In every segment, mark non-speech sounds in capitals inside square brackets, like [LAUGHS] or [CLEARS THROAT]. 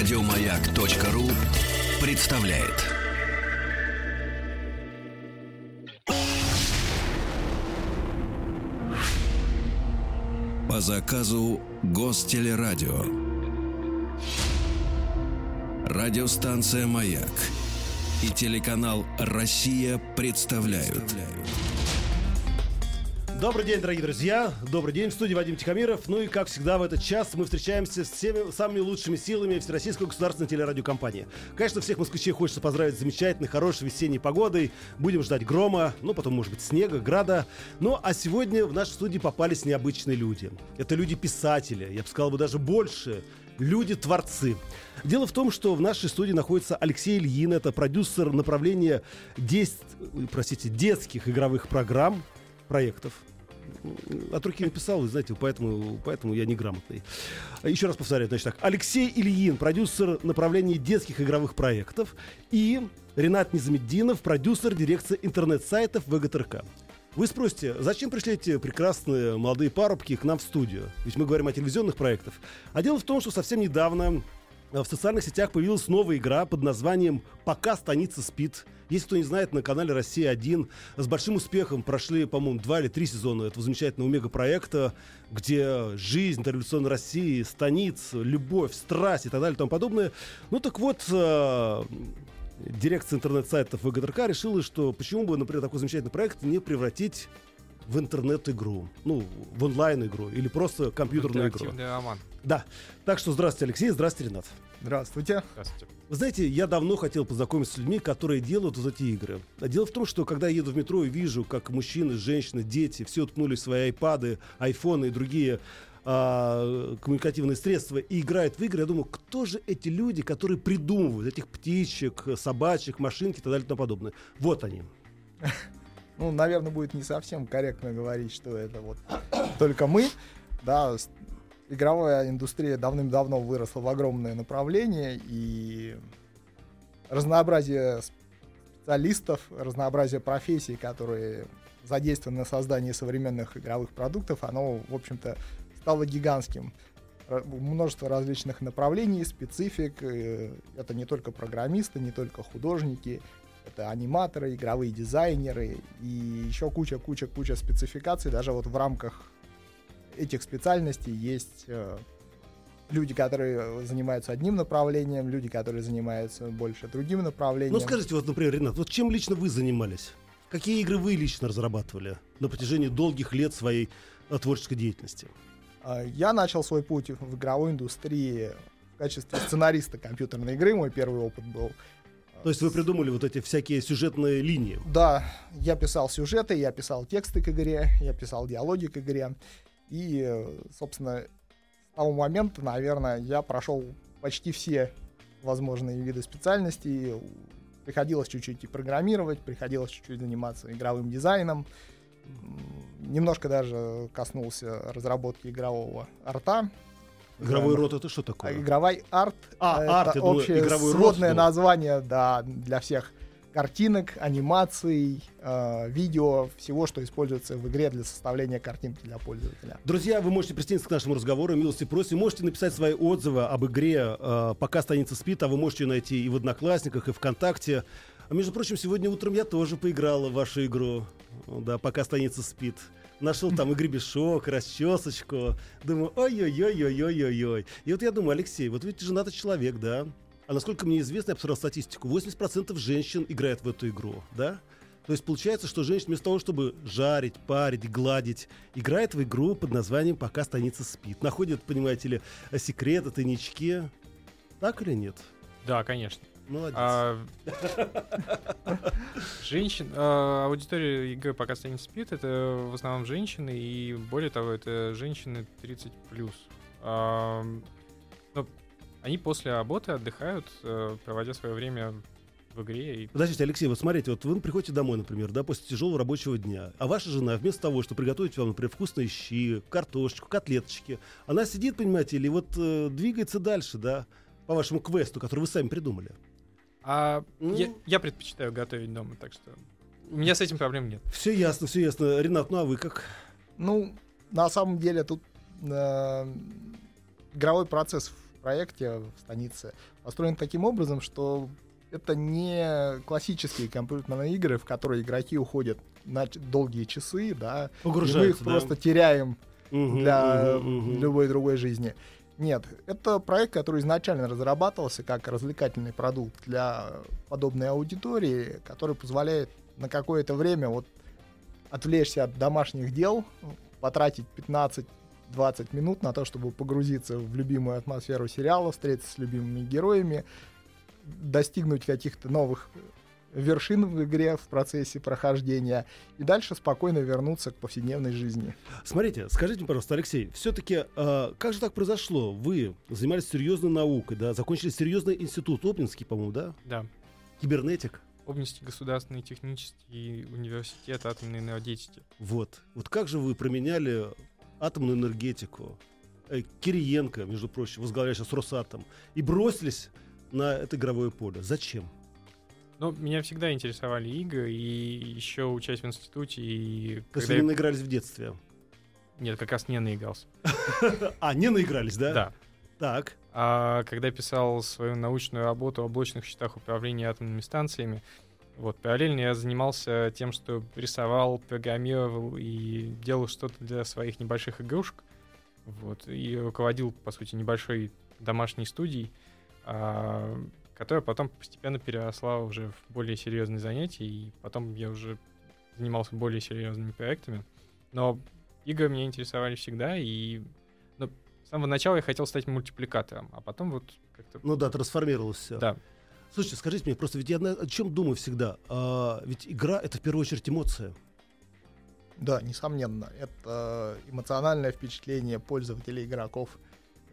Радиомаяк.ру представляет. По заказу Гостелерадио. Радиостанция «Маяк» и телеканал «Россия» представляют. Добрый день, дорогие друзья. Добрый день. В студии Вадим Тихомиров. Ну и, как всегда, в этот час мы встречаемся с всеми самыми лучшими силами Всероссийской государственной телерадиокомпании. Конечно, всех москвичей хочется поздравить с замечательной, хорошей весенней погодой. Будем ждать грома, ну, потом, может быть, снега, града. Ну, а сегодня в нашу студию попались необычные люди. Это люди-писатели, я бы сказал бы даже больше. Люди-творцы. Дело в том, что в нашей студии находится Алексей Ильин, это продюсер направления 10, простите, детских игровых программ, проектов от руки написал, знаете, поэтому, поэтому я неграмотный. Еще раз повторяю, значит так. Алексей Ильин, продюсер направления детских игровых проектов, и Ренат Низамеддинов, продюсер дирекции интернет-сайтов ВГТРК. Вы спросите, зачем пришли эти прекрасные молодые парубки к нам в студию? Ведь мы говорим о телевизионных проектах. А дело в том, что совсем недавно в социальных сетях появилась новая игра под названием «Пока станица спит». Если кто не знает, на канале «Россия-1» с большим успехом прошли, по-моему, два или три сезона этого замечательного мегапроекта, где жизнь революционной России, станиц, любовь, страсть и так далее и тому подобное. Ну так вот, э, дирекция интернет-сайтов ВГТРК решила, что почему бы, например, такой замечательный проект не превратить в интернет-игру, ну, в онлайн-игру или просто компьютерную игру. роман. Да. Так что здравствуйте, Алексей, здравствуйте, Ренат. Здравствуйте. Здравствуйте. Вы знаете, я давно хотел познакомиться с людьми, которые делают вот эти игры. А дело в том, что когда я еду в метро и вижу, как мужчины, женщины, дети все уткнули в свои айпады, айфоны и другие а, коммуникативные средства и играют в игры, я думаю, кто же эти люди, которые придумывают этих птичек, собачек, машинки и так далее и тому подобное. Вот они. [LAUGHS] Ну, наверное, будет не совсем корректно говорить, что это вот [COUGHS] только мы. Да, игровая индустрия давным-давно выросла в огромное направление, и разнообразие специалистов, разнообразие профессий, которые задействованы на создании современных игровых продуктов, оно, в общем-то, стало гигантским. Множество различных направлений, специфик. э, Это не только программисты, не только художники, это аниматоры, игровые дизайнеры и еще куча-куча-куча спецификаций. Даже вот в рамках этих специальностей есть э, люди, которые занимаются одним направлением, люди, которые занимаются больше другим направлением. Ну скажите, вот, например, Ренат, вот чем лично вы занимались? Какие игры вы лично разрабатывали на протяжении долгих лет своей э, творческой деятельности? А, Я начал свой путь в игровой индустрии в качестве сценариста компьютерной игры. Мой первый опыт был. То есть вы придумали вот эти всякие сюжетные линии? Да, я писал сюжеты, я писал тексты к игре, я писал диалоги к игре. И, собственно, с того момента, наверное, я прошел почти все возможные виды специальностей. Приходилось чуть-чуть и программировать, приходилось чуть-чуть заниматься игровым дизайном. Немножко даже коснулся разработки игрового арта. Игровой рот это что такое? Игровой арт. А, это арт, общее игровой рот, сводное ну. название, да, для всех картинок, анимаций, э, видео, всего, что используется в игре для составления картинки для пользователя. Друзья, вы можете присоединиться к нашему разговору, милости просим. Можете написать свои отзывы об игре э, «Пока станица спит», а вы можете ее найти и в Одноклассниках, и ВКонтакте. А между прочим, сегодня утром я тоже поиграл в вашу игру, да, «Пока станица спит». Нашел там и гребешок, расчесочку. Думаю, ой-ой-ой-ой-ой-ой-ой. И вот я думаю, Алексей, вот ведь ты женатый человек, да? А насколько мне известно, я посмотрел статистику, 80% женщин играют в эту игру, да? То есть получается, что женщина вместо того, чтобы жарить, парить, гладить, играет в игру под названием «Пока станица спит». Находит, понимаете ли, секреты, тайнички. Так или нет? Да, конечно. Молодец. А, Женщин, а, аудитория игры пока станет спит, это в основном женщины, и более того, это женщины 30 плюс. Но они после работы отдыхают, э, проводя свое время в игре. И Подождите, Алексей, вот смотрите, вот вы приходите домой, например, да, после тяжелого рабочего дня, а ваша жена вместо того, чтобы приготовить вам, например, вкусные щи, картошечку, котлеточки, она сидит, понимаете, или вот э, двигается дальше, да, по вашему квесту, который вы сами придумали. А Ну. я, я предпочитаю готовить дома, так что у меня с этим проблем нет. Все ясно, все ясно. Ренат, ну а вы как? Ну, на самом деле тут э, игровой процесс проекте в станице построен таким образом, что это не классические компьютерные игры, в которые игроки уходят на долгие часы, да, и мы их да? просто теряем Мгм, для мгм, мгм. любой другой жизни. Нет, это проект, который изначально разрабатывался как развлекательный продукт для подобной аудитории, который позволяет на какое-то время вот отвлечься от домашних дел, потратить 15-20 минут на то, чтобы погрузиться в любимую атмосферу сериала, встретиться с любимыми героями, достигнуть каких-то новых вершин в игре в процессе прохождения и дальше спокойно вернуться к повседневной жизни. Смотрите, скажите мне, пожалуйста, Алексей, все-таки как же так произошло? Вы занимались серьезной наукой, да, закончили серьезный институт, Обнинский, по-моему, да? Да. Кибернетик. Обнинский государственный технический университет атомной энергетики. Вот. Вот как же вы променяли атомную энергетику, э, Кириенко, между прочим, возглавляющий сейчас Росатом, и бросились на это игровое поле? Зачем? Ну, меня всегда интересовали игры, и еще учась в институте, и когда вы не наигрались в детстве? Нет, как раз не наигрался. [LAUGHS] А, не наигрались, да? Да. Так. А когда писал свою научную работу о блочных счетах управления атомными станциями, вот, параллельно я занимался тем, что рисовал, программировал и делал что-то для своих небольших игрушек. Вот, и руководил, по сути, небольшой домашней студией, а, которая потом постепенно переросла уже в более серьезные занятия, и потом я уже занимался более серьезными проектами. Но игры меня интересовали всегда, и ну, с самого начала я хотел стать мультипликатором, а потом вот как-то... Ну да, трансформировалось все. Да, Слушайте, скажите мне, просто ведь я о чем думаю всегда? А, ведь игра — это в первую очередь эмоция. Да, несомненно. Это эмоциональное впечатление пользователей игроков.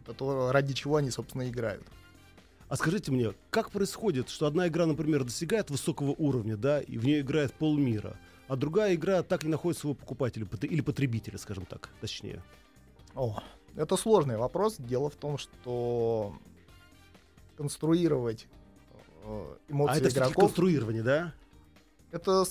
Это то, ради чего они, собственно, играют. А скажите мне, как происходит, что одна игра, например, достигает высокого уровня, да, и в нее играет полмира, а другая игра так не находит своего покупателя или потребителя, скажем так, точнее. О, это сложный вопрос. Дело в том, что конструировать э, эмоции а это игроков конструирование, да? это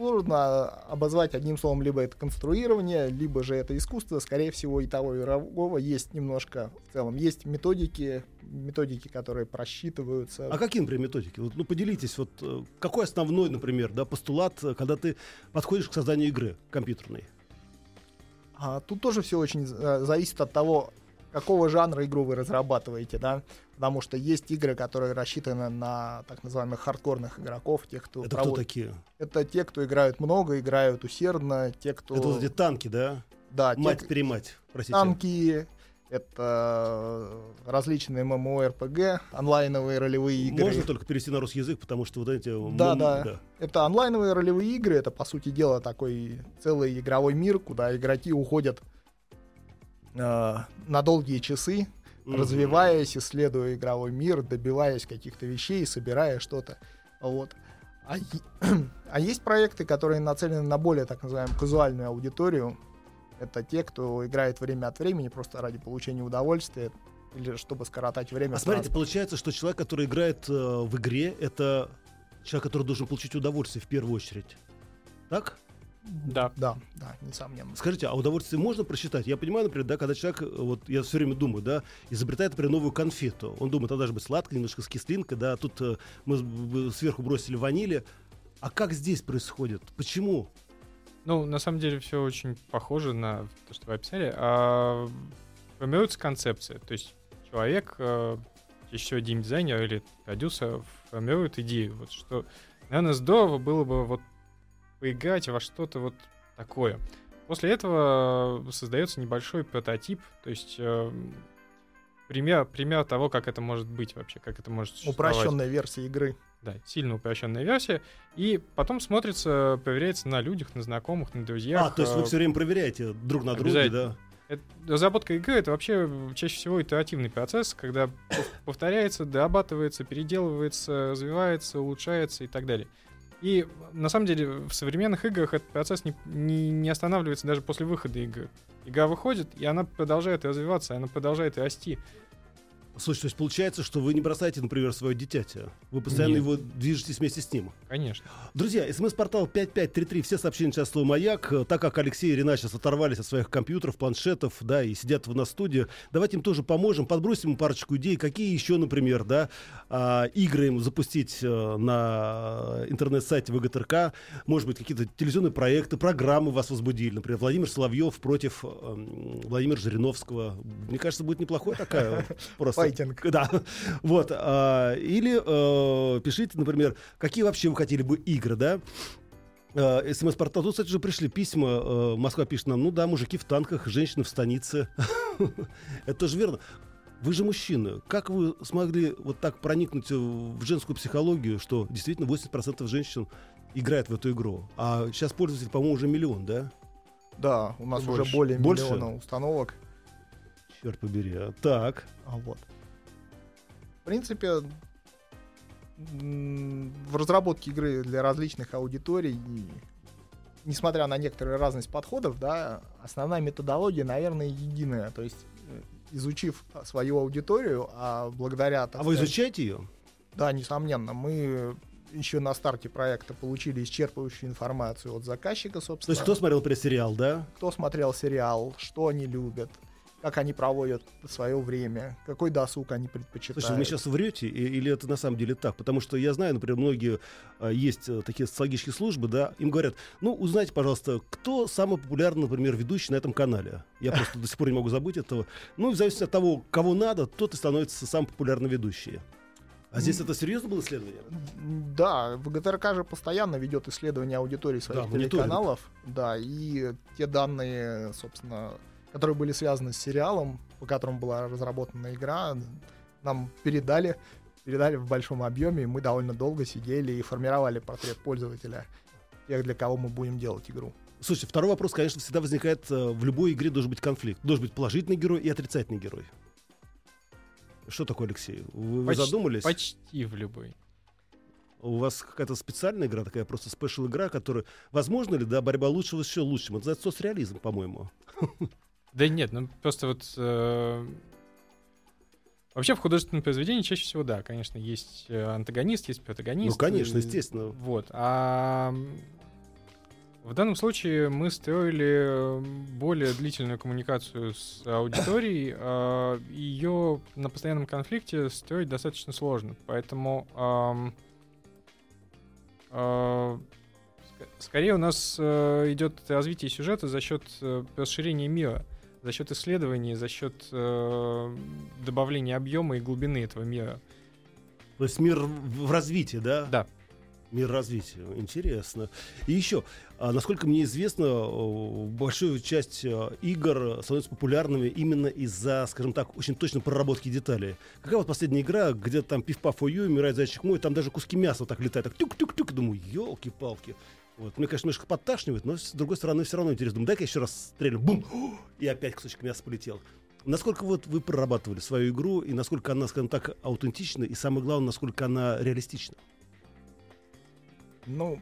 сложно обозвать одним словом, либо это конструирование, либо же это искусство, скорее всего, и того, и другого есть немножко в целом. Есть методики, методики, которые просчитываются. А какие, например, методики? Вот, ну, поделитесь, вот э, какой основной, например, да, постулат, э, когда ты подходишь к созданию игры компьютерной? А тут тоже все очень э, зависит от того, какого жанра игру вы разрабатываете, да, потому что есть игры, которые рассчитаны на так называемых хардкорных игроков, тех, кто Это кто проводит- такие? Это те, кто играют много, играют усердно, те, кто... Это вот эти танки, да? да, Мать-перемать, простите. танки, это различные MMORPG, онлайновые ролевые игры. Можно только перевести на русский язык, потому что вот эти... Да, м, да. Это онлайновые ролевые игры, это, по сути дела, такой целый игровой мир, куда игроки уходят э, на долгие часы, Мгм. развиваясь, исследуя игровой мир, добиваясь каких-то вещей, собирая что-то. Вот. А, [CLEARS THROAT] а есть проекты, которые нацелены на более так называемую казуальную аудиторию. Это те, кто играет время от времени просто ради получения удовольствия или чтобы скоротать время. А смотрите, получается, что человек, который играет э, в игре, это человек, который должен получить удовольствие в первую очередь. Так? Да. Да, да, несомненно. Скажите, а удовольствие можно просчитать? Я понимаю, например, да, когда человек, э, вот я все время думаю, да, изобретает, например, новую конфету. Он думает, она должна быть сладкая, немножко с кислинкой, да, тут э, мы сверху бросили ванили. А как здесь происходит? Почему? Ну, на самом деле все очень похоже на то, что вы описали. А, формируется концепция. То есть человек, э, всего геймдизайнер или продюсер, формирует идею. Вот что, наверное, здорово было бы вот поиграть во что-то вот такое. После этого создается небольшой прототип, то есть э, пример, пример того, как это может быть вообще, как это может существовать. Упрощенная версия игры. Да, сильно упрощенная версия. И потом смотрится, проверяется на людях, на знакомых, на друзьях. а, то есть вы Э, все время проверяете друг на друге, да? это- разработка игры это вообще чаще всего итеративный процесс, когда пов- повторяется, дорабатывается, переделывается, развивается, улучшается и так далее. И на самом деле в современных играх этот процесс не, не, не останавливается даже после выхода игры. Игра выходит, и она продолжает развиваться, она продолжает расти. Слушай, то есть получается, что вы не бросаете, например, свое дитятя. Вы постоянно Нет. его движетесь вместе с ним. Конечно. Друзья, смс-портал 5533, все сообщения сейчас слово «Маяк». Так как Алексей и Рина сейчас оторвались от своих компьютеров, планшетов, да, и сидят в нас студии, давайте им тоже поможем, подбросим им парочку идей, какие еще, например, да, а, игры им запустить э, на интернет-сайте ВГТРК, может быть, какие-то телевизионные проекты, программы вас возбудили, например, Владимир Соловьев против эм, Владимира Жириновского. Мне кажется, будет неплохая такая [LAUGHS] просто... Файтинг. [LAUGHS] Да, вот. а, или э, пишите, например, какие вообще вы хотели бы игры, да? Э, СМС-портал. Тут, кстати, уже пришли письма. э, Москва пишет нам, ну да, мужики в танках, женщины в станице. [LAUGHS] Это тоже верно. Вы же мужчина. Как вы смогли вот так проникнуть в женскую психологию, что действительно 80% женщин играют в эту игру? А сейчас пользователей, по-моему, уже миллион, да? Да, у нас Больше. уже более Больше? миллиона установок. Черт побери. а. Так. А вот. В принципе, в разработке игры для различных аудиторий, несмотря на некоторую разность подходов, да, основная методология, наверное, единая. То есть, э, изучив свою аудиторию, а благодаря... А вы сказать, изучаете ее? Да, несомненно. Мы еще на старте проекта получили исчерпывающую информацию от заказчика, То собственно. есть кто смотрел, например, сериал, да? кто смотрел сериал, что они любят, как они проводят свое время, какой досуг они предпочитают. Слушай, вы сейчас врете, или это на самом деле так? Потому что я знаю, например, многие а, есть а, такие социологические службы, да, им говорят, ну, узнайте, пожалуйста, кто самый популярный, например, ведущий на этом канале. Я просто до сих пор не могу забыть этого. Ну, в зависимости от того, кого надо, тот и становится самым популярным ведущий. А здесь это серьезно было исследование? Да, ВГТРК же постоянно ведет исследование аудитории своих Да, мониторинг. телеканалов. Да, и те данные, собственно, которые были связаны с сериалом, по которому была разработана игра, нам передали, передали в большом объеме, и мы довольно долго сидели и формировали портрет пользователя, тех, для кого мы будем делать игру. Слушайте, второй вопрос, конечно, всегда возникает, э, в любой игре должен быть конфликт. Должен быть положительный герой и отрицательный герой. Что такое, Алексей? Вы, вы Почти- задумались? Почти в любой. У вас какая-то специальная игра, такая просто спешл игра, которая... Возможно ли, да, борьба лучшего с еще лучшим? Это называется соцреализм, по-моему. [LAUGHS] Да нет, ну просто вот... э, Вообще в художественном произведении чаще всего, да, конечно, есть э, антагонист, есть протагонист. Ну, конечно, и- естественно. Вот. А в данном случае мы строили э, более длительную коммуникацию с аудиторией. а, Ее на постоянном конфликте строить достаточно сложно. Поэтому ск- скорее у нас э, идет развитие сюжета за счет э, расширения мира, за счет исследований, за счет э, добавления объема и глубины этого мира. То есть мир в развитии, да? Да. Мир развития. Интересно. И еще, а, насколько мне известно, большую часть а, игр становятся популярными именно из-за, скажем так, очень точно проработки деталей. Какая вот последняя игра, где там пиф-паф ой умирает зайчик мой, там даже куски мяса вот так летают, так тюк-тюк-тюк, думаю, елки-палки. Вот. Мне, конечно, немножко подташнивает, но с другой стороны все равно интересно. Думаю, дай-ка я еще раз стрелю, бум, и опять кусочек мяса полетел. Насколько вот вы прорабатывали свою игру, и насколько она, скажем так, аутентична, и самое главное, насколько она реалистична? Ну,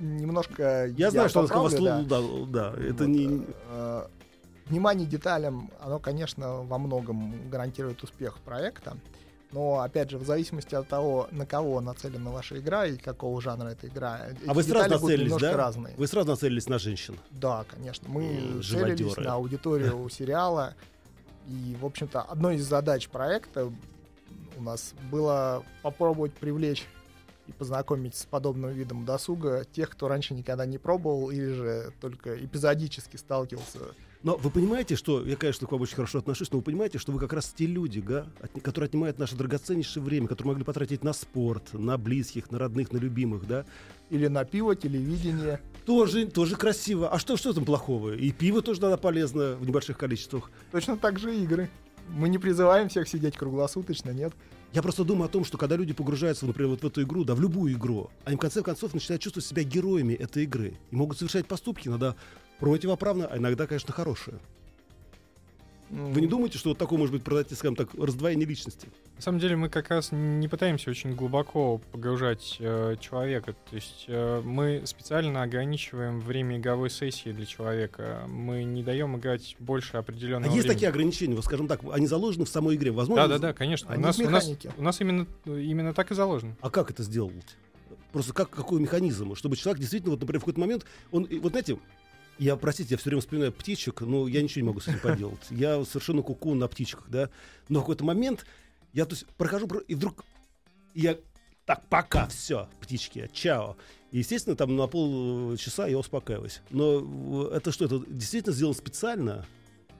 немножко... Я, знаю, что поправлю, да. да, да, это Вот, не... э, Внимание деталям, оно, конечно, во многом гарантирует успех проекта. Но, опять же, в зависимости от того, на кого нацелена ваша игра и какого жанра эта игра, эти А вы сразу нацелились, да? разные. Вы сразу нацелились на женщин. Да, конечно. Мы М, целились живодеры. на аудиторию [LAUGHS] сериала. И, в общем-то, одной из задач проекта у нас было попробовать привлечь и познакомить с подобным видом досуга тех, кто раньше никогда не пробовал или же только эпизодически сталкивался. Но вы понимаете, что, я, конечно, к вам очень хорошо отношусь, но вы понимаете, что вы как раз те люди, да, от- которые отнимают наше драгоценнейшее время, которые могли потратить на спорт, на близких, на родных, на любимых, да, Или на пиво, телевидение. тоже, тоже красиво. А что, что там плохого? И пиво тоже надо полезно в небольших количествах. Точно так же игры. Мы не призываем всех сидеть круглосуточно, нет. Я просто думаю о том, что когда люди погружаются, например, вот в эту игру, да, в любую игру, они в конце концов начинают чувствовать себя героями этой игры и могут совершать поступки иногда противоправно, а иногда, конечно, хорошие. Вы не думаете, что вот такое может быть, продать, скажем так, раздвоение личности? На самом деле мы как раз не пытаемся очень глубоко погружать э, человека. То есть э, мы специально ограничиваем время игровой сессии для человека. Мы не даем играть больше А определенного есть времени. такие ограничения, вот, скажем так, они заложены в самой игре. Возможно, Да, да, да, конечно. У Они нас, в у, нас, у нас именно, именно так и заложено. А как это сделать? Просто как, какой механизм? Чтобы человек действительно, вот, например, в какой-то момент, он, вот знаете, я, простите, я все время вспоминаю птичек, но я ничего не могу с этим поделать. Я совершенно куку на птичках, да. Но в какой-то момент я, то есть, прохожу, про- и вдруг я так, пока, все, птички, чао. И, естественно, там на полчаса я успокаиваюсь. Но э, это что, это действительно сделано специально?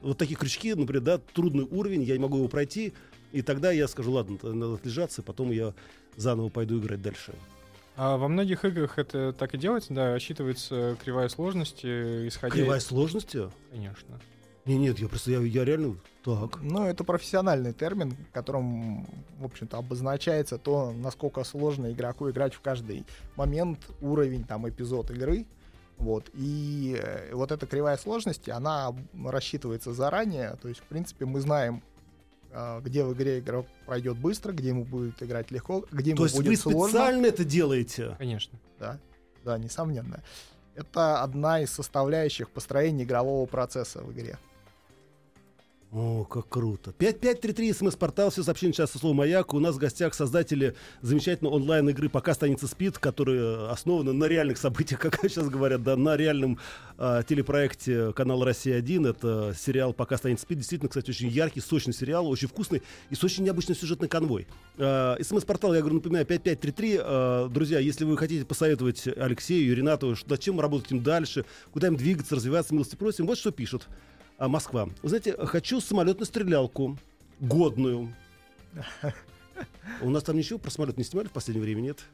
Вот такие крючки, например, да, трудный уровень, я не могу его пройти, и тогда я скажу, ладно, надо отлежаться, потом я заново пойду играть дальше. А во многих играх это так и делается, да, рассчитывается кривая сложности, исходя... Кривая сложности? Конечно. Не, нет, я просто, я, я реально так. Ну, это профессиональный термин, которым, в общем-то, обозначается то, насколько сложно игроку играть в каждый момент, уровень, там, эпизод игры. Вот. И э, вот эта кривая сложности, она рассчитывается заранее. То есть, в принципе, мы знаем, где в игре игрок пройдет быстро, где ему будет играть легко, где ему То есть будет вы сложно. специально это делаете? Конечно. Да, да, несомненно. Это одна из составляющих построения игрового процесса в игре. О, как круто. 5533 смс-портал, все сообщения сейчас со словом «Маяк». У нас в гостях создатели замечательной онлайн-игры «Пока станется спит», которая основана на реальных событиях, [LAUGHS] как сейчас говорят, да, на реальном а, телепроекте канала «Россия-1». Это сериал «Пока станет спит». Действительно, кстати, очень яркий, сочный сериал, очень вкусный и с очень необычной сюжетной конвой. А, СМС-портал, я говорю, напоминаю, 5533. А, друзья, если вы хотите посоветовать Алексею и Ренату, над чем работать им дальше, куда им двигаться, развиваться, милости просим, вот что пишут. А, Москва. Вы знаете, хочу самолетную стрелялку. Годную. У нас там ничего про самолет не снимали в последнее время, нет?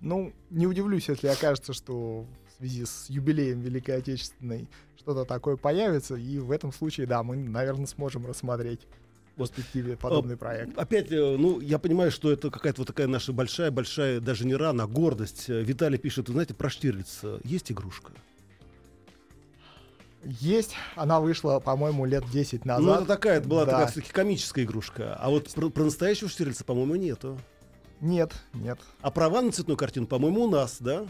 Ну, не удивлюсь, если окажется, что в связи с юбилеем Великой Отечественной что-то такое появится, и в этом случае, да, мы, наверное, сможем рассмотреть в перспективе подобный проект. Опять, э, ну, я понимаю, что это какая-то вот такая наша большая-большая, даже не рана, а гордость. Э, Виталий пишет, вы знаете, про Штирлица есть игрушка? Есть, она вышла, по-моему, лет 10 назад. Ну, это такая, это была Да. такая все-таки комическая игрушка. А вот про, про настоящего Штирлица, по-моему, нету. Нет, нет. А права на цветную картину, по-моему, у нас, да?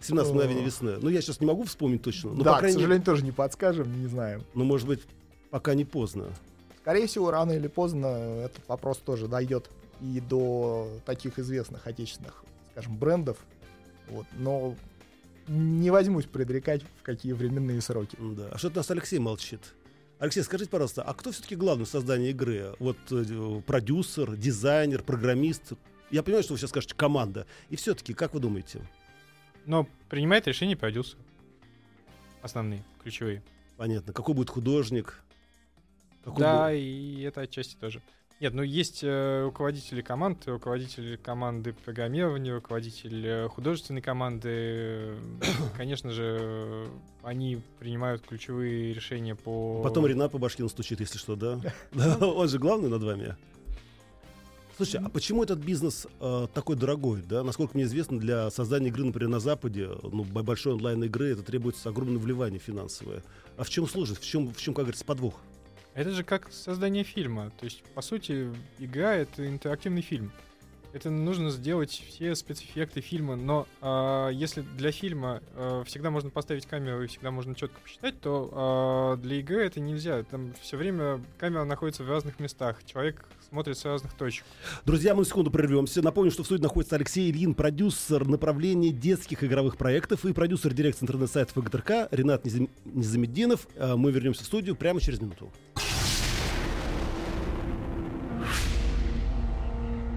17 О. мгновений весны. Ну, я сейчас не могу вспомнить точно. Ну, да, по к крайней мере, сожалению, тоже не подскажем, не знаем. ну, может быть, пока не поздно. Скорее всего, рано или поздно этот вопрос тоже дойдет и до таких известных отечественных, скажем, брендов. Вот. Но не возьмусь предрекать, в какие временные сроки. Да. А что у нас Алексей молчит? Алексей, скажите, пожалуйста, а кто все-таки главный в создании игры? Вот э, продюсер, дизайнер, программист? Я понимаю, что вы сейчас скажете команда. И все-таки, как вы думаете? Но принимает решение продюсер. Основные, ключевые. Понятно. Какой будет художник? Какой да, будет- и это отчасти тоже. Нет, ну есть э, руководители команд, руководители команды программирования, руководитель э, художественной команды. [COUGHS] Конечно же, они принимают ключевые решения по... Потом Ренат по башке настучит, если что, [LAUGHS] да? Он же главный над вами. Слушай, а почему этот бизнес э, такой дорогой, да? Насколько мне известно, для создания игры, например, на Западе, ну, большой онлайн-игры, это требуется огромное вливание финансовое. А в чем сложность? В чем, в чем, как говорится, подвох? Это же как создание фильма. То есть, по сути, игра — это интерактивный фильм. Это нужно сделать все спецэффекты фильма, но а, если для фильма а, всегда можно поставить камеру и всегда можно четко посчитать, то а, для игры это нельзя. Там все время камера находится в разных местах, человек смотрит с разных точек. Друзья, мы на секунду прервемся. Напомню, что в студии находится Алексей Ильин, продюсер направления детских игровых проектов и продюсер дирекции интернет-сайтов ВГТРК Ренат Низам- Низамеддинов. Мы вернемся в студию прямо через минуту.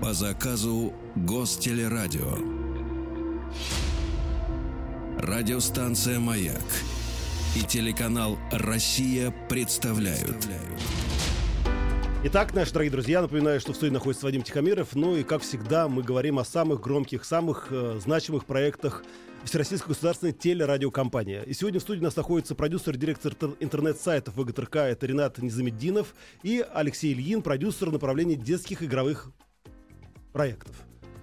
По заказу Гостелерадио. Радиостанция «Маяк» и телеканал «Россия» представляют. Итак, наши дорогие друзья, напоминаю, что в студии находится Вадим Тихомиров. Ну и, как всегда, мы говорим о самых громких, самых э, значимых проектах Всероссийской государственной телерадиокомпании. И сегодня в студии у нас находится продюсер, директор тер- интернет-сайтов ВГТРК, это Ренат Низамеддинов, и Алексей Ильин, продюсер направления детских игровых проектов.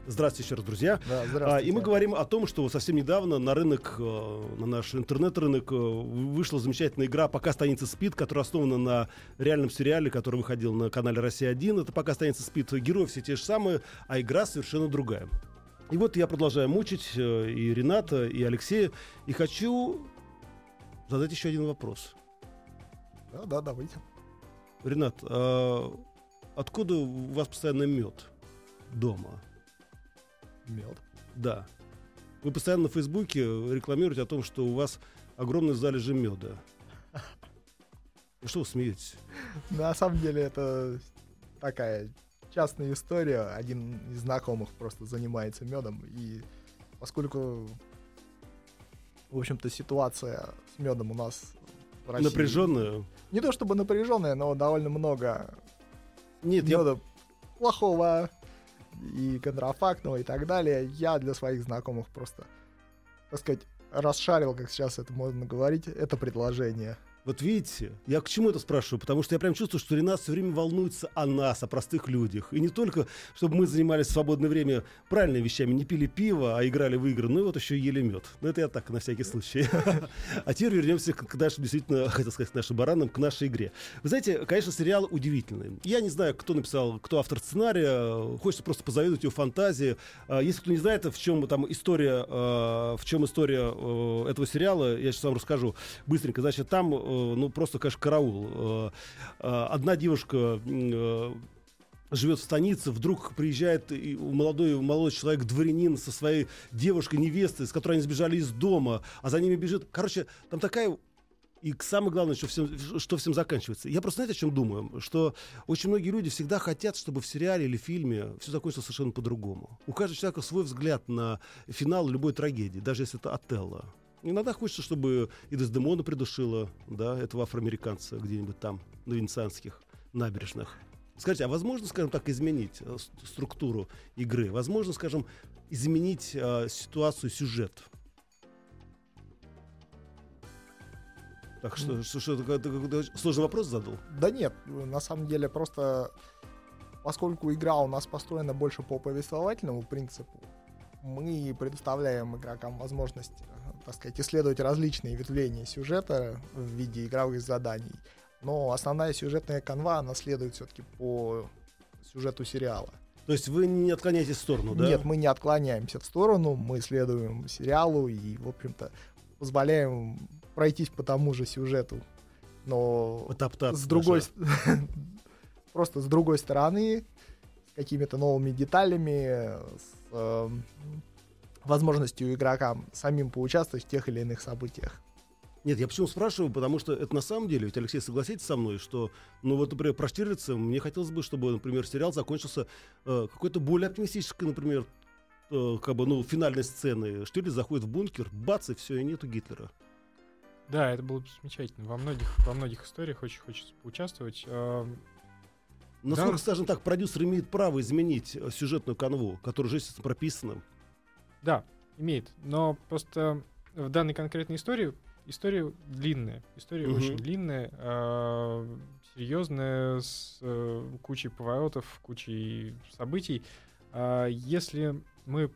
Здравствуйте еще раз, друзья. Да, А, здравствуйте. и мы говорим о том, что совсем недавно на рынок, э, на наш интернет-рынок э, вышла замечательная игра «Пока станица спит», которая основана на реальном сериале, который выходил на канале «Россия-1». Это «Пока станица спит». Герои все те же самые, а игра совершенно другая. И вот я продолжаю мучить э, и Рената, и Алексея, и хочу задать еще один вопрос. Да, да, давайте. Ренат, а откуда у вас постоянно мед дома? Мед. Да. Вы постоянно на Фейсбуке рекламируете о том, что у вас огромные залежи меда. Ну что вы смеетесь? На самом деле это такая частная история. Один из знакомых просто занимается медом. И поскольку, в общем-то, ситуация с медом у нас в России... Напряженная? Не то чтобы напряженная, но довольно много Нет, я... меда плохого и контрафактного и так далее. Я для своих знакомых просто, так сказать, расшарил, как сейчас это можно говорить, это предложение. Вот видите, я к чему это спрашиваю? Потому что я прям чувствую, что Ренат все время волнуется о нас, о простых людях. И не только, чтобы мы занимались в свободное время правильными вещами, не пили пиво, а играли в игры, ну и вот еще ели мед. Ну это я так, на всякий случай. [LAUGHS] А теперь вернемся к нашим, действительно, хотел сказать, к нашим баранам, к нашей игре. Вы знаете, конечно, сериал удивительный. Я не знаю, кто написал, кто автор сценария. Хочется просто позавидовать его фантазии. А, Если кто не знает, в чем там история, э, в чем история э, этого сериала, я сейчас вам расскажу быстренько. Значит, там, э, ну, просто, конечно, караул. Э, э, Одна девушка э, живет в станице, вдруг приезжает молодой, молодой человек, дворянин со своей девушкой, невестой, с которой они сбежали из дома, а за ними бежит. Короче, там такая и самое главное, что всем, что всем заканчивается. Я просто, знаете, о чем думаю? Что очень многие люди всегда хотят, чтобы в сериале или фильме все закончилось совершенно по-другому. У каждого человека свой взгляд на финал любой трагедии, даже если это Отелло. Иногда хочется, чтобы и Дездемона придушила, да, этого афроамериканца где-нибудь там, на венецианских набережных. Скажите, а возможно, скажем так, изменить э, структуру игры? Возможно, скажем, изменить э, ситуацию, сюжет? Так что, что, что, ты какой-то сложный вопрос задал? Да нет, на самом деле просто поскольку игра у нас построена больше по повествовательному принципу, мы предоставляем игрокам возможность, э, так сказать, исследовать различные ветвления сюжета в виде игровых заданий. Но основная сюжетная канва, она следует все-таки по сюжету сериала. То есть вы не отклоняетесь в сторону, да? Нет, мы не отклоняемся в сторону, мы следуем сериалу и, в общем-то, позволяем пройтись по тому же сюжету. Но с другой, [LAUGHS] просто с другой стороны, с какими-то новыми деталями, с эм, возможностью игрокам самим поучаствовать в тех или иных событиях. Нет, я почему спрашиваю, потому что это на самом деле, ведь Алексей, согласитесь со мной, что, ну вот, например, про Штирлица мне хотелось бы, чтобы, например, сериал закончился э, какой-то более оптимистической, например, э, как бы, ну, финальной сцены. Штирлиц заходит в бункер, бац, и все, и нету Гитлера. Да, это было бы замечательно. Во многих, во многих историях очень хочется поучаствовать. Эм, Насколько, Да. скажем так, продюсер имеет право изменить э, сюжетную канву, которая уже естественно, прописана? Да, имеет. Но просто в данной конкретной истории история длинная. История Мгм. очень длинная, э, серьезная, с э, кучей поворотов, кучей событий. А если мы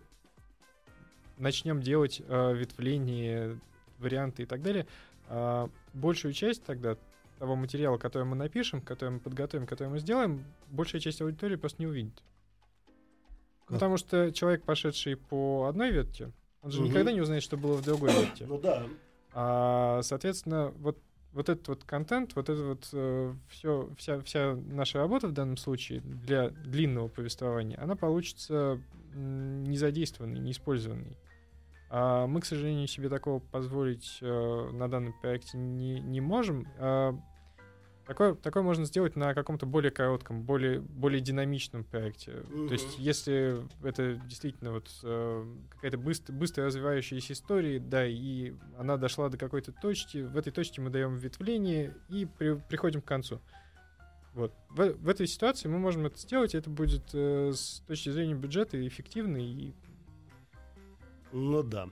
начнем делать э, ветвление, варианты и так далее, а, большую часть тогда того материала, который мы напишем, который мы подготовим, который мы сделаем, большая часть аудитории просто не увидит. Потому что человек, пошедший по одной ветке, он же Мгм. никогда не узнает, что было в другой ветке. Ну да. А, соответственно, вот, вот этот вот контент, вот это вот все, вся, вся наша работа в данном случае для длинного повествования, она получится незадействованной, неиспользованной. А мы, к сожалению, себе такого позволить э, на данном проекте не, не можем. А, такое, такое можно сделать на каком-то более коротком, более, более динамичном проекте. То есть, если это действительно вот э, какая-то быстро, быстро развивающаяся история, да, и она дошла до какой-то точки, в этой точке мы даем ветвление и при- приходим к концу. Вот. В, в этой ситуации мы можем это сделать, и это будет э, с точки зрения бюджета эффективно и Ну да.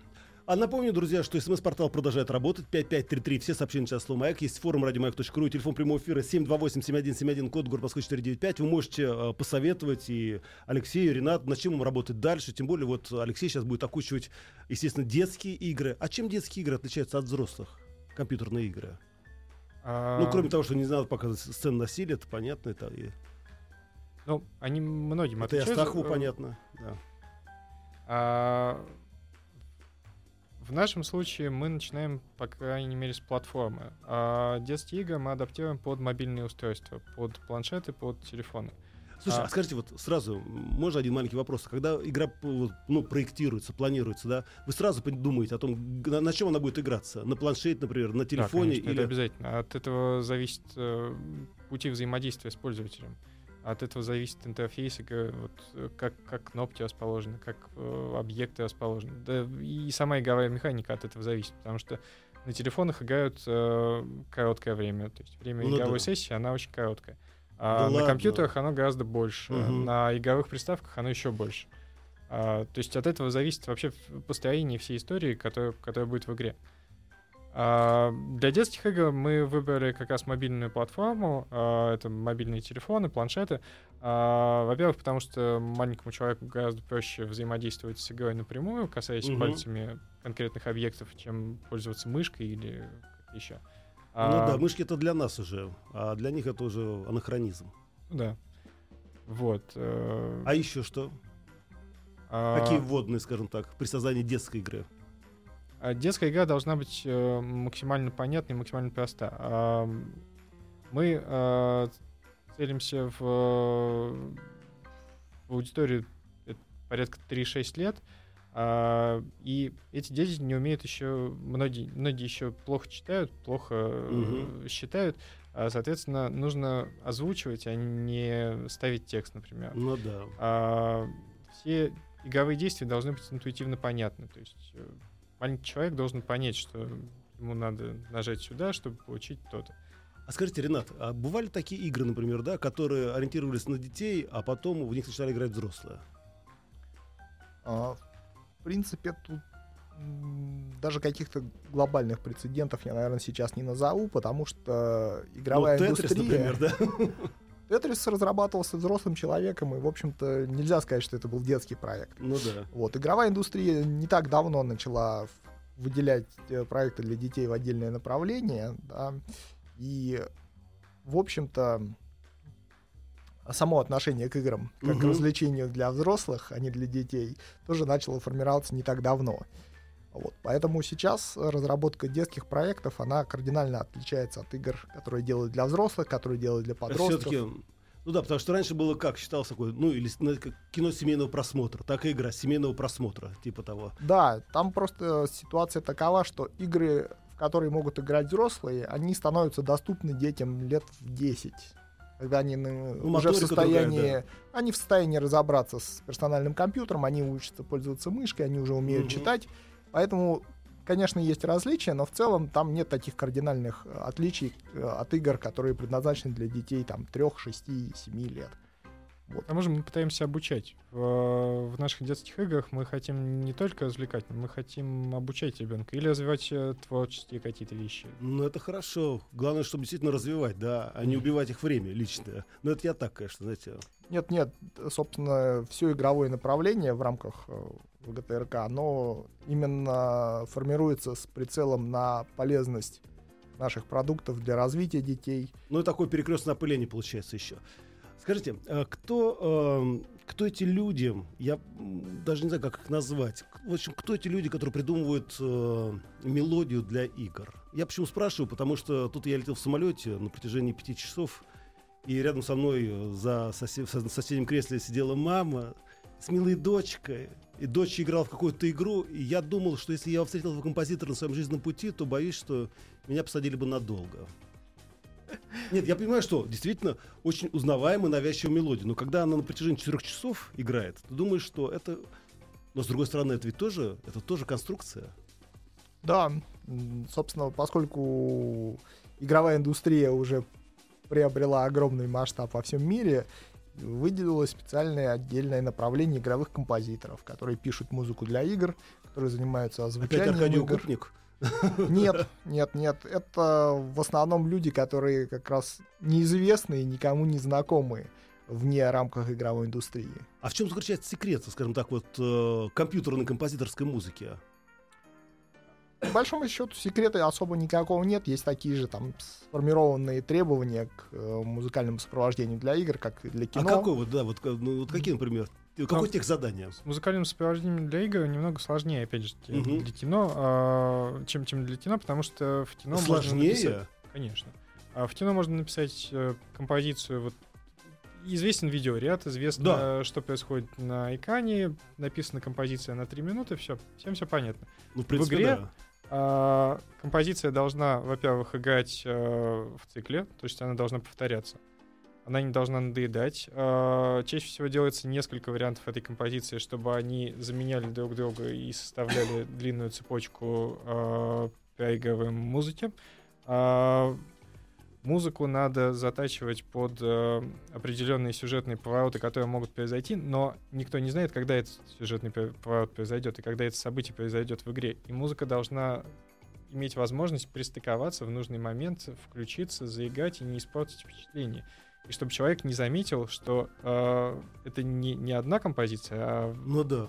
А напомню, друзья, что смс-портал продолжает работать. 5533. Все сообщения сейчас слово «Маяк». Есть форум радиомаяк.ру. Телефон прямого эфира 728-7171, код город Москвы 495. Вы можете э, посоветовать и Алексею, и Ренату, над чем им работать дальше. Тем более, вот Алексей сейчас будет окучивать, естественно, детские игры. А чем детские игры отличаются от взрослых? Компьютерные игры. А, Ну, кроме того, что не надо показывать сцены насилия, это понятно. Это, и, Ну, они многим это и отличаются. Астахову Э, понятно. Да. А, в нашем случае мы начинаем, по крайней мере, с платформы. А детские игры мы адаптируем под мобильные устройства, под планшеты, под телефоны. Слушай, а, А. скажите, вот сразу, можно один маленький вопрос? Когда игра ну, проектируется, планируется, да, вы сразу думаете о том, на, на чем она будет играться? На планшете, например, на Да, телефоне? конечно, или... это обязательно. От этого зависит э, пути взаимодействия с пользователем. От этого зависит интерфейс вот, э, как, как кнопки расположены, как э, объекты расположены. Да, и сама игровая механика от этого зависит, потому что на телефонах играют э, короткое время, то есть время Ну игровой да. сессии, она очень короткая. А Да на ладно? компьютерах оно гораздо больше, Мгм. на игровых приставках оно еще больше. А, то есть от этого зависит вообще построение всей истории, которая, которая будет в игре. А, для детских игр мы выбрали как раз мобильную платформу. а, это мобильные телефоны, планшеты. А, во-первых, потому что маленькому человеку гораздо проще взаимодействовать с игрой напрямую, касаясь Мгм. пальцами конкретных объектов, чем пользоваться мышкой или еще. Ну да, мышки это для нас уже, а для них это уже анахронизм. Да. Вот. э, А еще что? а, Какие вводные, скажем так, при создании детской игры? А Детская игра должна быть э, максимально понятной и максимально проста. А, Мы э, целимся в, аудиторию порядка 3-6 лет, а, и эти дети не умеют еще, многие, многие еще плохо читают, плохо Мгм. считают, а, соответственно, нужно озвучивать, а не ставить текст, например. Ну да. А, все игровые действия должны быть интуитивно понятны. То есть э, маленький человек должен понять, что ему надо нажать сюда, чтобы получить то-то. А скажите, Ренат, а бывали такие игры, например, да, которые ориентировались на детей, а потом в них начинали играть взрослые? А, В принципе, тут даже каких-то глобальных прецедентов я, наверное, сейчас не назову, потому что игровая ну, Тетрис, индустрия... например, да? [LAUGHS] Тетрис разрабатывался взрослым человеком, и, в общем-то, нельзя сказать, что это был детский проект. Ну да. Вот, игровая индустрия не так давно начала выделять э, проекты для детей в отдельное направление, да, и, в общем-то, само отношение к играм, как к Мгм. развлечению для взрослых, а не для детей, тоже начало формироваться не так давно. Вот, поэтому сейчас разработка детских проектов, она кардинально отличается от игр, которые делают для взрослых, которые делают для подростков. Все-таки, ну да, потому что раньше было как, считалось такое, ну или кино семейного просмотра, так и игра семейного просмотра, типа того. Да, там просто ситуация такова, что игры, в которые могут играть взрослые, они становятся доступны детям лет в 10. Когда они ну, уже в состоянии, другая, они в состоянии разобраться с персональным компьютером, они учатся пользоваться мышкой, они уже умеют Мгм. читать. Поэтому, конечно, есть различия, но в целом там нет таких кардинальных э, отличий э, от игр, которые предназначены для детей там 3, 6, 7 лет. К тому же мы пытаемся обучать. В, в наших детских играх мы хотим не только развлекать, но мы хотим обучать ребенка или развивать э, творческие какие-то вещи. Ну это хорошо. Главное, чтобы действительно развивать, да, а не убивать их время личное. Ну это я так, конечно, знаете. Нет, нет, собственно, все игровое направление в рамках э, ВГТРК, оно именно формируется с прицелом на полезность наших продуктов для развития детей. Ну и такое перекрестное опыление получается еще. Скажите, а кто, эм, кто эти люди? Я даже не знаю, как их назвать. В общем, кто эти люди, которые придумывают э, мелодию для игр? Я почему спрашиваю, потому что тут я летел в самолете на протяжении пяти часов, и рядом со мной э, за сосе- в сос- соседнем кресле сидела мама с милой дочкой. И дочь играла в какую-то игру, и я думал, что если я встретил этого композитора на своем жизненном пути, то боюсь, что меня посадили бы надолго. Нет, я понимаю, что действительно очень узнаваемая навязчивая мелодия, но когда она на протяжении четырех часов играет, ты думаешь, что это... Но с другой стороны, это ведь тоже, это тоже конструкция. Да, собственно, поскольку игровая индустрия уже приобрела огромный масштаб во всем мире, выделилось специальное отдельное направление игровых композиторов, которые пишут музыку для игр, которые занимаются Опять озвучанием Аркадий игр. Укупник? Нет, нет, нет. Это в основном люди, которые как раз неизвестные, никому не знакомые вне рамках игровой индустрии. А в чем заключается секрет, скажем так, вот э, компьютерной композиторской музыки? По большому счету секрета особо никакого нет. Есть такие же там сформированные требования к э, музыкальному сопровождению для игр, как и для кино. А какой вот, да, вот, ну, вот какие, например? Какое Там- тех задание? С музыкальным сопровождением для игр немного сложнее, опять же, Мгм. для кино, а, чем, чем для кино, потому что в кино можно написать... Сложнее? Конечно. А в кино можно написать э, композицию. Вот известен видеоряд, известно, Да. что происходит на экране, написана композиция на 3 минуты, все, всем все понятно. Ну, в принципе, игре да. А, композиция должна, во-первых, играть э, в цикле, то есть она должна повторяться. Она не должна надоедать. А, чаще всего делается несколько вариантов этой композиции, чтобы они заменяли друг друга и составляли [COUGHS] длинную цепочку э, проигрываемой музыки. А, музыку надо затачивать под э, определенные сюжетные повороты, которые могут произойти, но никто не знает, когда этот сюжетный поворот произойдет и когда это событие произойдет в игре. И музыка должна иметь возможность пристыковаться в нужный момент, включиться, заиграть и не испортить впечатление. И чтобы человек не заметил, что э, это не, не одна композиция, а Ну да.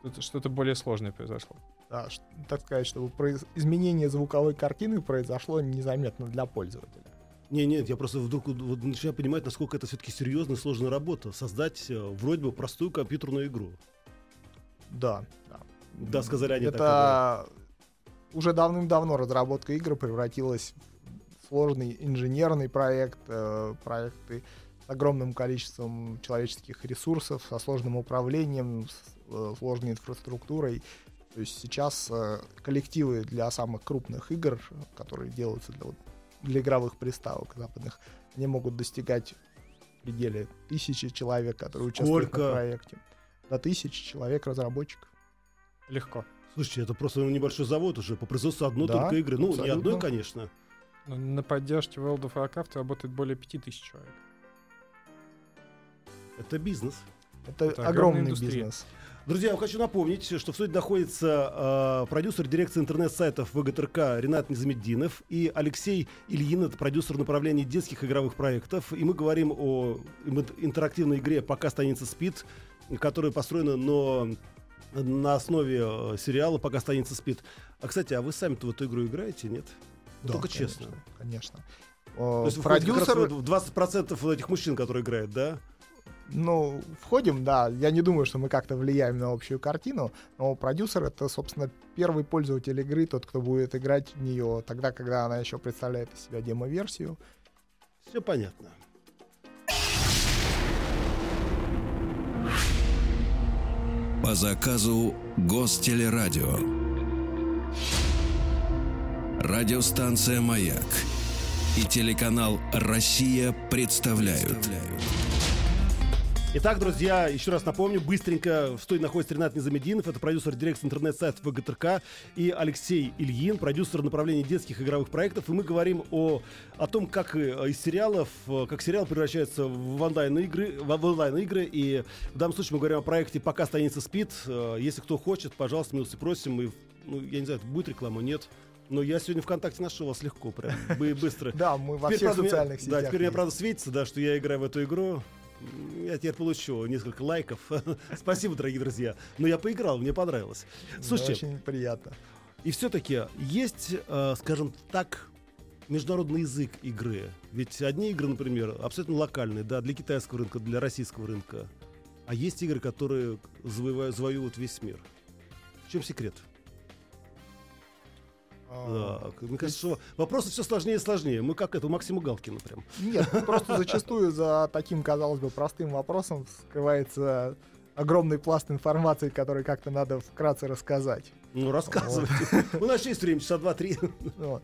что-то, что-то более сложное произошло. Да, так сказать, чтобы произ- изменение звуковой картины произошло незаметно для пользователя. Не, нет, я просто вдруг вот начинаю понимать, насколько это все-таки серьезная, сложная работа. Создать э, вроде бы простую компьютерную игру. Да, да. Да, сказали они так, Это уже давным-давно разработка игры превратилась в сложный инженерный проект, э, проекты с огромным количеством человеческих ресурсов, со сложным управлением, с э, сложной инфраструктурой. То есть сейчас э, коллективы для самых крупных игр, которые делаются для, вот- для игровых приставок западных, они могут достигать в пределе тысячи человек, которые участвуют Сколько? в проекте. До тысячи человек разработчиков. Легко. Слушайте, это просто небольшой завод уже по производству одной Да, только игры. Ну, не абсолютно. одной, конечно. Но на поддержке World of Warcraft работает более 5000 человек. Это бизнес. Это, Это огромный индустрия. бизнес. Друзья, я хочу напомнить, что в студии находится э, продюсер дирекции интернет-сайтов ВГТРК Ренат Незамеддинов и Алексей Ильин, это продюсер направления детских игровых проектов. И мы говорим о интерактивной игре «Пока станется спит», которая построена но на основе э, сериала «Пока станется спит». А, кстати, а вы сами-то в эту игру играете, нет? Да, Только конечно, честно. Конечно. То О, есть как Продюсер, в 20% вот этих мужчин, которые играют, да? ну, входим, да. Я не думаю, что мы как-то влияем на общую картину, но продюсер это, собственно, первый пользователь игры, тот, кто будет играть в нее тогда, когда она еще представляет из себя демо-версию. Все понятно. По заказу Гостелерадио. Радиостанция «Маяк» и телеканал «Россия» представляют. Итак, друзья, еще раз напомню, быстренько в студии находится Ренат Незамединов, это продюсер дирекции интернет-сайта ВГТРК, и Алексей Ильин, продюсер направления детских игровых проектов. И мы говорим о, о том, как э, из сериалов, э, как сериал превращается в онлайн-игры, в, в онлайн-игры. И в данном случае мы говорим о проекте «Пока станица спит». Э, Если кто хочет, пожалуйста, милости просим. И, ну, я не знаю, будет реклама, нет. Но я сегодня ВКонтакте нашел вас легко, прям бы- быстро. [LAUGHS] Да, мы во всех социальных сетях. Да, теперь мне, есть. правда, светится, да, что я играю в эту игру. Я теперь получу несколько лайков. [LAUGHS] Спасибо, дорогие друзья. Но я поиграл, мне понравилось. Слушайте, Очень приятно. и все-таки есть, э, скажем так, международный язык игры. Ведь одни игры, например, абсолютно локальные, да, для китайского рынка, для российского рынка. А есть игры, которые завоевают, завоевывают весь мир. В чем секрет? А, Так, мне кажется, что вопросы все сложнее и сложнее. Мы как это, у Максима Галкина прям. Нет, просто зачастую за таким, казалось бы, простым вопросом скрывается огромный пласт информации, который как-то надо вкратце рассказать. Ну, рассказывайте. У нас есть время, часа два-три. Вот.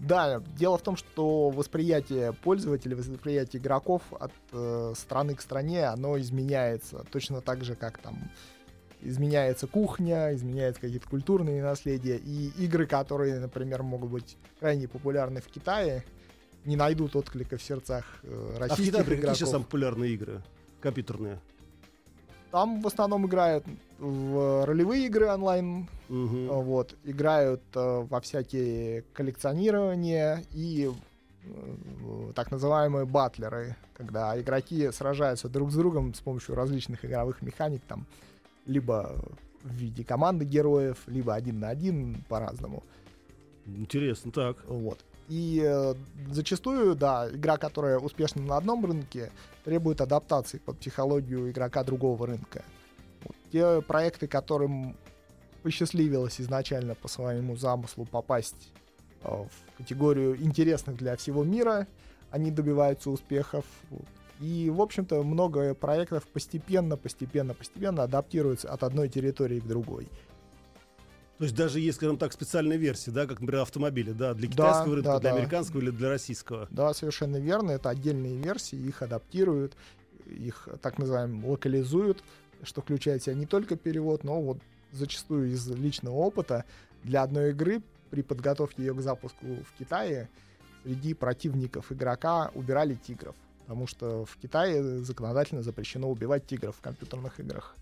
Да, дело в том, что восприятие пользователей, восприятие игроков от э, страны к стране, оно изменяется. Точно так же, как там изменяется кухня, изменяются какие-то культурные наследия. И игры, которые, например, могут быть крайне популярны в Китае, не найдут отклика в сердцах э, А в российских Китае какие игроков. сейчас самые популярные игры компьютерные? Там в основном играют в ролевые игры онлайн, э, вот, играют э, во всякие коллекционирования и э, так называемые батлеры, когда игроки сражаются друг с другом с помощью различных игровых механик, там, либо в виде команды героев, либо один на один по-разному. Интересно, так. Вот. И э, зачастую, да, игра, которая успешна на одном рынке, требует адаптации под психологию игрока другого рынка. Вот. Те проекты, которым посчастливилось изначально по своему замыслу попасть э, в категорию интересных для всего мира, они добиваются успехов. Вот. И, в общем-то, много проектов постепенно, постепенно, постепенно адаптируются от одной территории к другой. То есть даже есть, скажем так, специальные версии, да, как, например, автомобили, да, для Да, китайского рынка, да, для да. американского или для российского. Да, совершенно верно. Это отдельные версии, их адаптируют, их так называемым локализуют, что включает в себя не только перевод, но вот зачастую из личного опыта для одной игры при подготовке ее к запуску в Китае среди противников игрока убирали тигров. Потому что в Китае законодательно запрещено убивать тигров в компьютерных играх.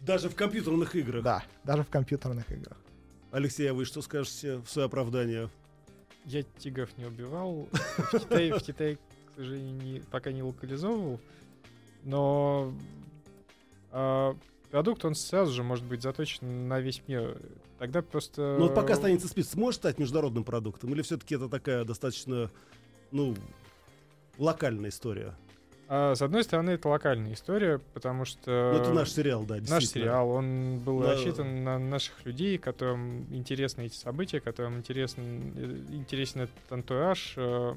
Даже в компьютерных играх. Да, даже в компьютерных играх. Алексей, а вы что скажете в свое оправдание? Я тигров не убивал. В Китае, в Китае к сожалению, не- пока не локализовывал. Но а, продукт, он сразу же может быть заточен на весь мир. Тогда просто... Ну вот пока останется список, сможет стать международным продуктом? Или все-таки это такая достаточно, ну, локальная история? А, с одной стороны, это локальная история, потому что... Ну, это наш сериал, да, Наш сериал, он был Да. рассчитан на наших людей, которым интересны эти события, которым интересен, э, интересен этот антураж. э,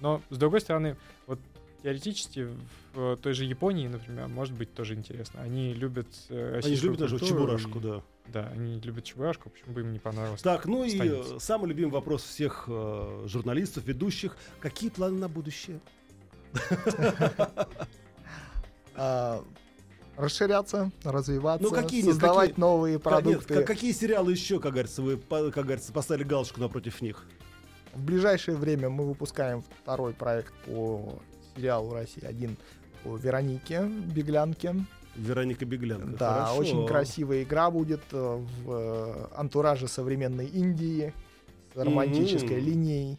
Но, с другой стороны, вот теоретически в той же Японии, например, может быть тоже интересно. Они любят э, Они же любят даже чебурашку, и- да. Да, они любят чебурашку, почему бы им не понравилось? Так, ну и Останется. э, самый любимый вопрос всех э, журналистов, ведущих. Какие планы на будущее? [LAUGHS] А, расширяться, развиваться, Ну, какие нет, создавать какие- новые нет, продукты. ка- какие сериалы еще, как говорится, вы, как говорится, поставили галочку напротив них? В ближайшее время мы выпускаем второй проект по сериалу «Россия-1» по Веронике Беглянке. Вероника Беглянка. Да, Хорошо. очень красивая игра будет э, в э, антураже современной Индии с романтической Мгм. линией.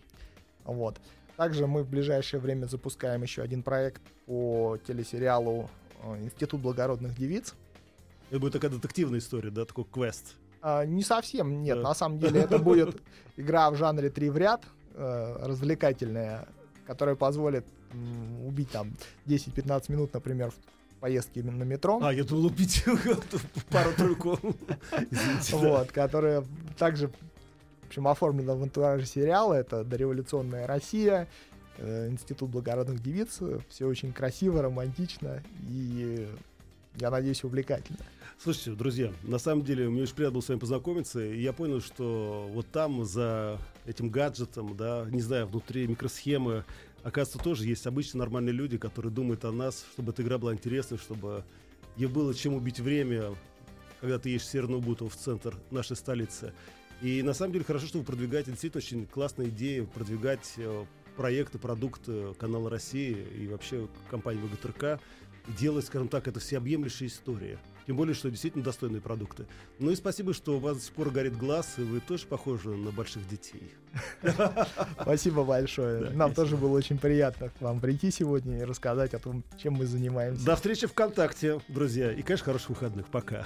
Вот. Также мы в ближайшее время запускаем еще один проект по телесериалу э, «Институт благородных девиц». Это будет такая детективная история, да, такой квест. А, не совсем, нет. Да. На самом деле это [LAUGHS] будет игра в жанре три в ряд, э, развлекательная, которая позволит убить там 10-15 минут, например, в поездке на метро. А, я думал убить [LAUGHS] пару-тройку. [LAUGHS] Вот, которая также общем, оформлена в антураже сериала. Это дореволюционная Россия, э, Институт благородных девиц. Все очень красиво, романтично и, я надеюсь, увлекательно. Слушайте, друзья, на самом деле мне очень приятно было с вами познакомиться, и я понял, что вот там за этим гаджетом, да, не знаю, внутри микросхемы, оказывается, тоже есть обычные нормальные люди, которые думают о нас, чтобы эта игра была интересной, чтобы ей было чем убить время, когда ты едешь в Северную Бутово, в центр нашей столицы. И на самом деле хорошо, что вы продвигаете действительно очень классная идея продвигать э, проекты, продукты канала России и вообще компании ВГТРК и делать, скажем так, это всеобъемлющая история. Тем более, что действительно достойные продукты. Ну и спасибо, что у вас до сих пор горит глаз, и вы тоже похожи на больших детей. Спасибо большое. Нам тоже было очень приятно к вам прийти сегодня и рассказать о том, чем мы занимаемся. До встречи ВКонтакте, друзья. И, конечно, хороших выходных. Пока.